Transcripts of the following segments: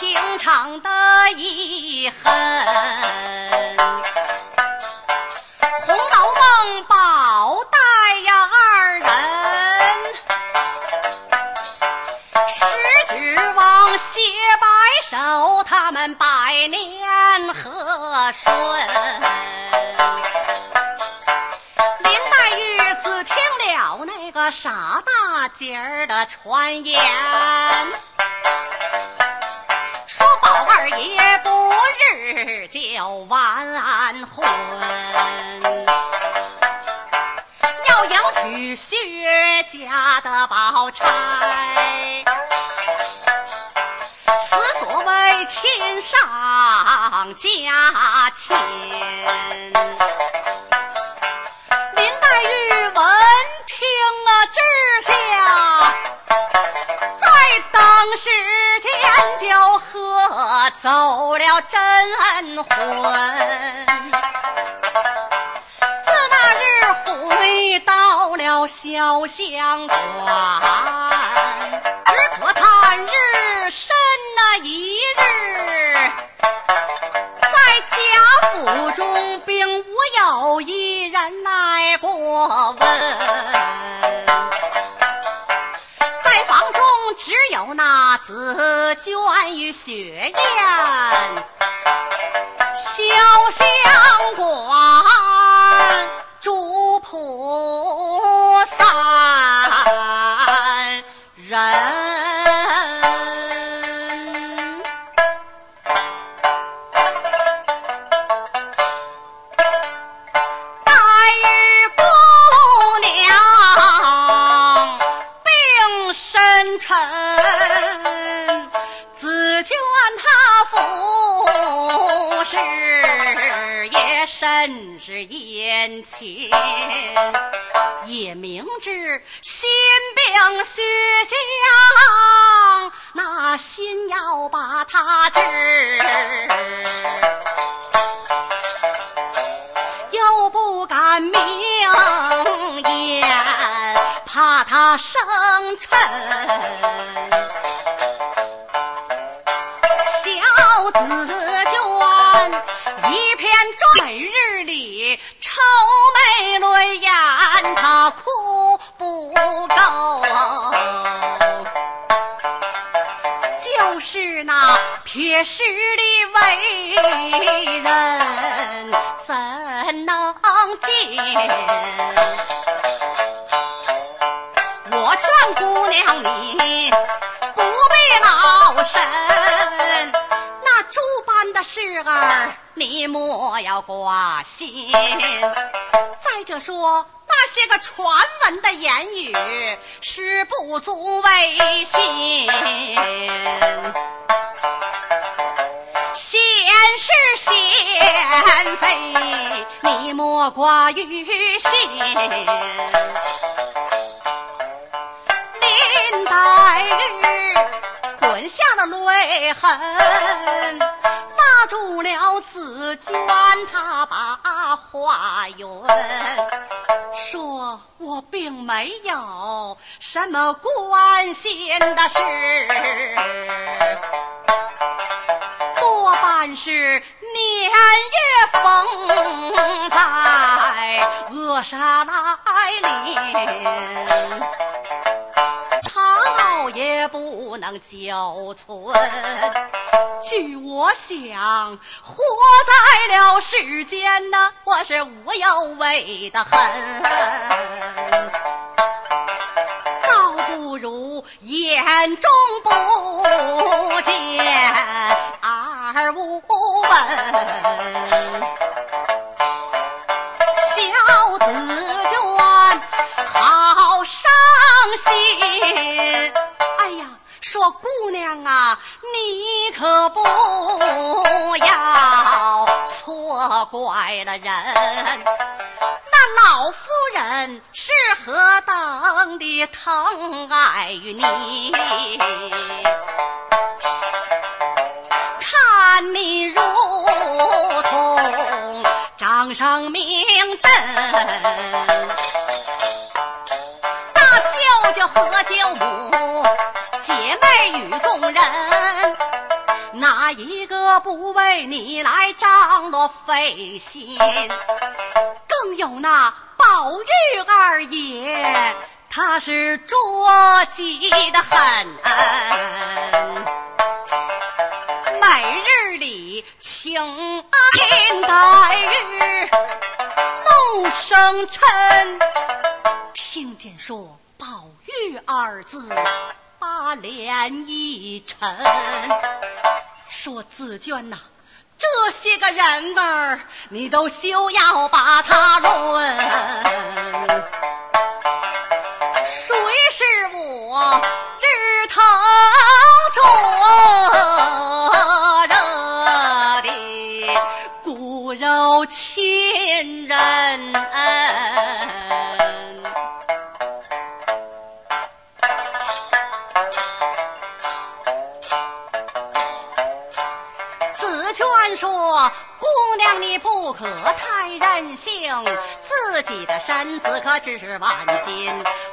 情长的遗恨，《红楼梦》宝黛呀二人，十指往写白首，他们百年和顺。林黛玉只听了那个傻大姐儿的传言。说宝二爷不日就完婚，要迎娶薛家的宝钗，此所谓亲上加亲。林黛玉闻听啊，之下在当时间就走了真魂。自那日回到了潇湘馆，只可叹日深那一日。在贾府中，并无有一人来过问，那紫鹃与雪雁，潇湘馆知心病须将，那心要把他治。又不敢明言，怕他生嗔。小紫鹃一片每日铁石的为人，怎能见？我劝姑娘你不必劳神，那诸般的事儿你莫要挂心。再者说。那些个传闻的言语是不足为信，是贤妃，你莫挂于心。林黛玉滚下了泪痕，拉住了紫鹃，她把话云。说我并没有什么关心的事，是年月风灾扼杀来临，逃也不能久存。据我想，活在了世间呢，我是无有为的很，倒不如眼中不见，小紫鹃好伤心，哎呀！说姑娘啊，你可不要错怪了人。那老夫人是何等的疼爱于你？上明针，那舅舅和舅母姐妹与众人，哪一个不为你来张罗费心？更有那宝玉二爷，他是着急的很。每日里请安黛玉，声嗔。听见说宝玉二字，把脸一沉，说紫娟呐。这些个人儿，你都休要把他论。谁是我枝自己的身子可值万金。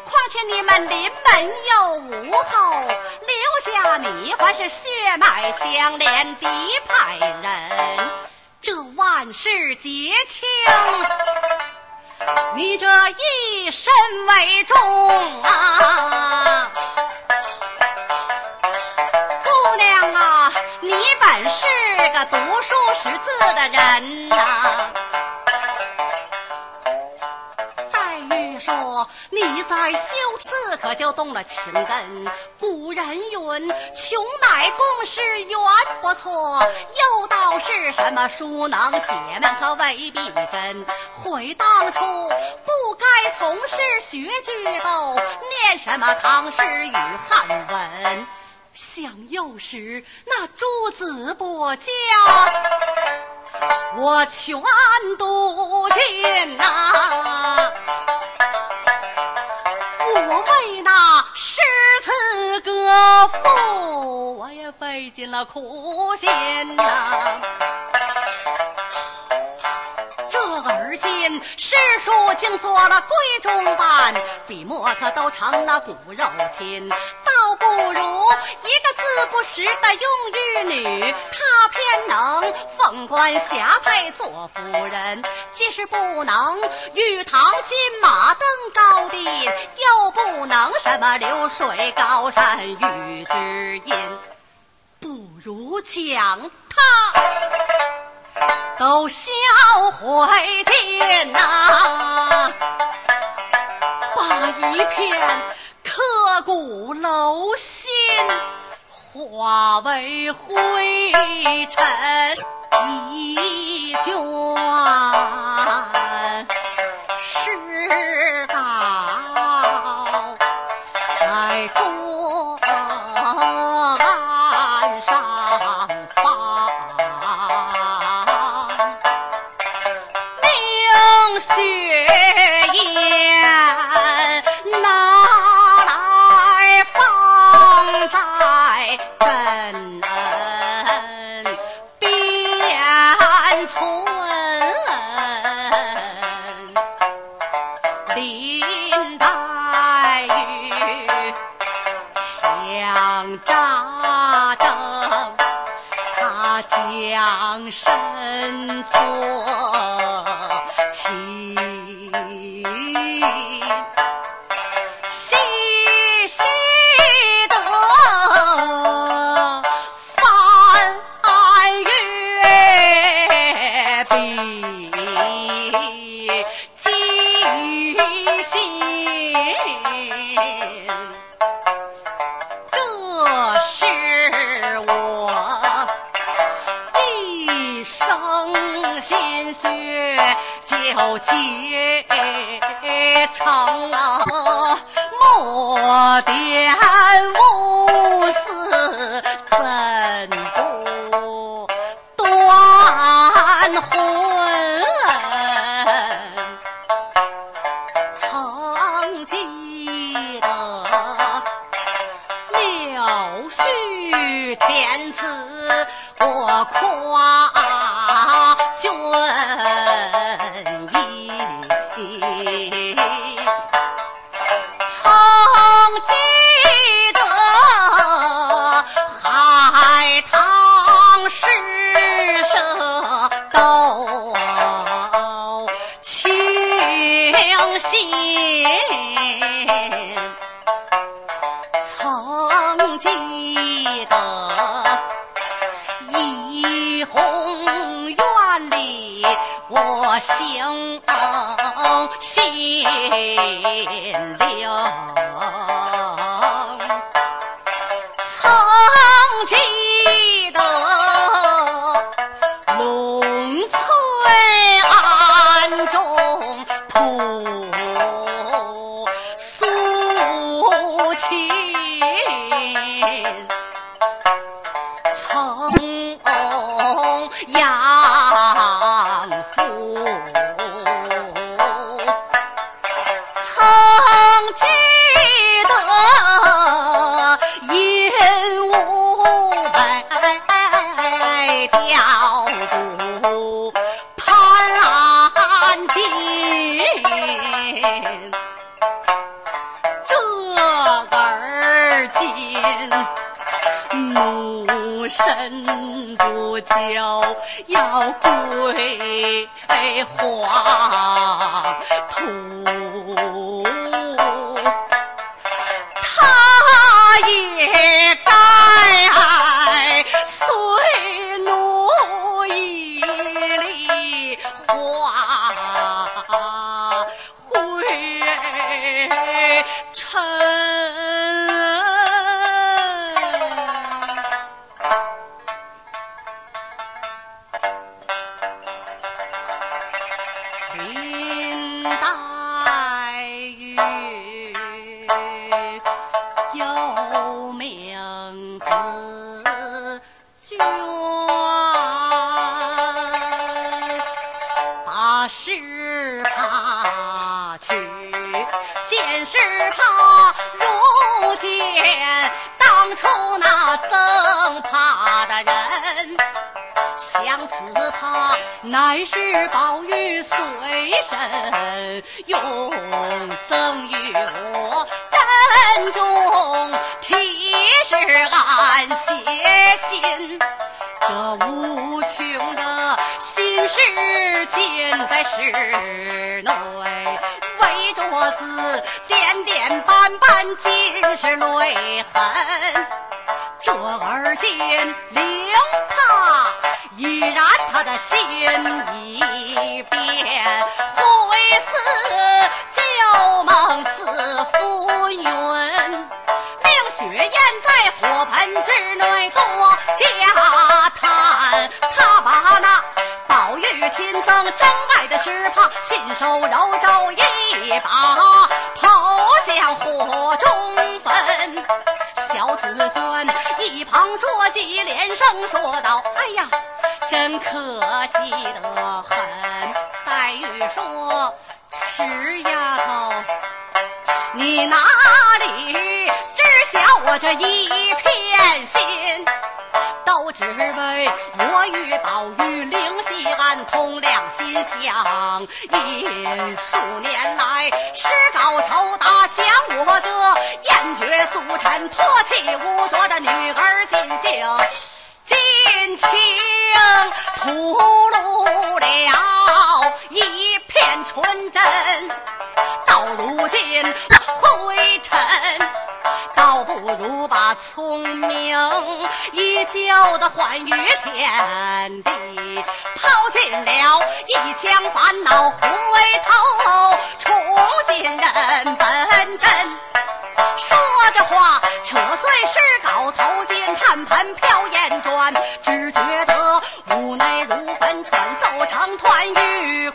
况且你们临门又无后，留下你还是血脉相连的派人，这万事结清，你这一身为重啊！姑娘啊，你本是。个读书识字的人呐，：“你在修字，可就动了情根。古人云：‘穷乃公事缘不错。’又道是什么书能解闷，可未必真。悔当初不该从事学剧斗，念什么唐诗与汉文。”想幼时那诸子不教，我全读尽呐。词歌赋，我也费尽了苦心呐。而今诗书竟做了闺中伴，笔墨可都成了骨肉亲，倒不如一个字不识的庸玉女，她偏能凤冠霞帔做夫人。既是不能玉堂金马登高殿，又不能什么流水高山遇知音，不如将她。都销毁尽呐，把一片刻骨镂心化为灰尘一卷，是两身作。细劫场啊我的爱无私怎不断魂曾记得柳絮天赐我夸乡心灵，曾记得农村暗中吐素琴，曾呀。就，要归黄土。相思怕乃是宝玉随身用赠与我，珍重提示俺写信。这无穷的心事尽在室内，围着字点点斑斑尽是泪痕。这而今灵他已然他的心已变，会似旧梦似浮云，令血焰在火盆之内多加。亲赠真爱的石帕，亲手揉皱一把，抛向火中焚。小紫娟一旁着急，连声说道：“哎呀，真可惜的很。”黛玉说：“迟丫头，你哪里知晓我这一片心？”都只为我与宝玉灵犀暗通，两心相印。数年来，诗稿酬答，将我这厌绝俗尘、脱气污浊的女儿心性尽情吐露了一片纯真。到如今灰尘。倒不如把聪明依旧的还于天地，抛尽了一腔烦恼，回头重新认本真。说着话，扯碎石膏头巾，盘盘飘烟转，只觉得无奈如凡穿扫长团玉。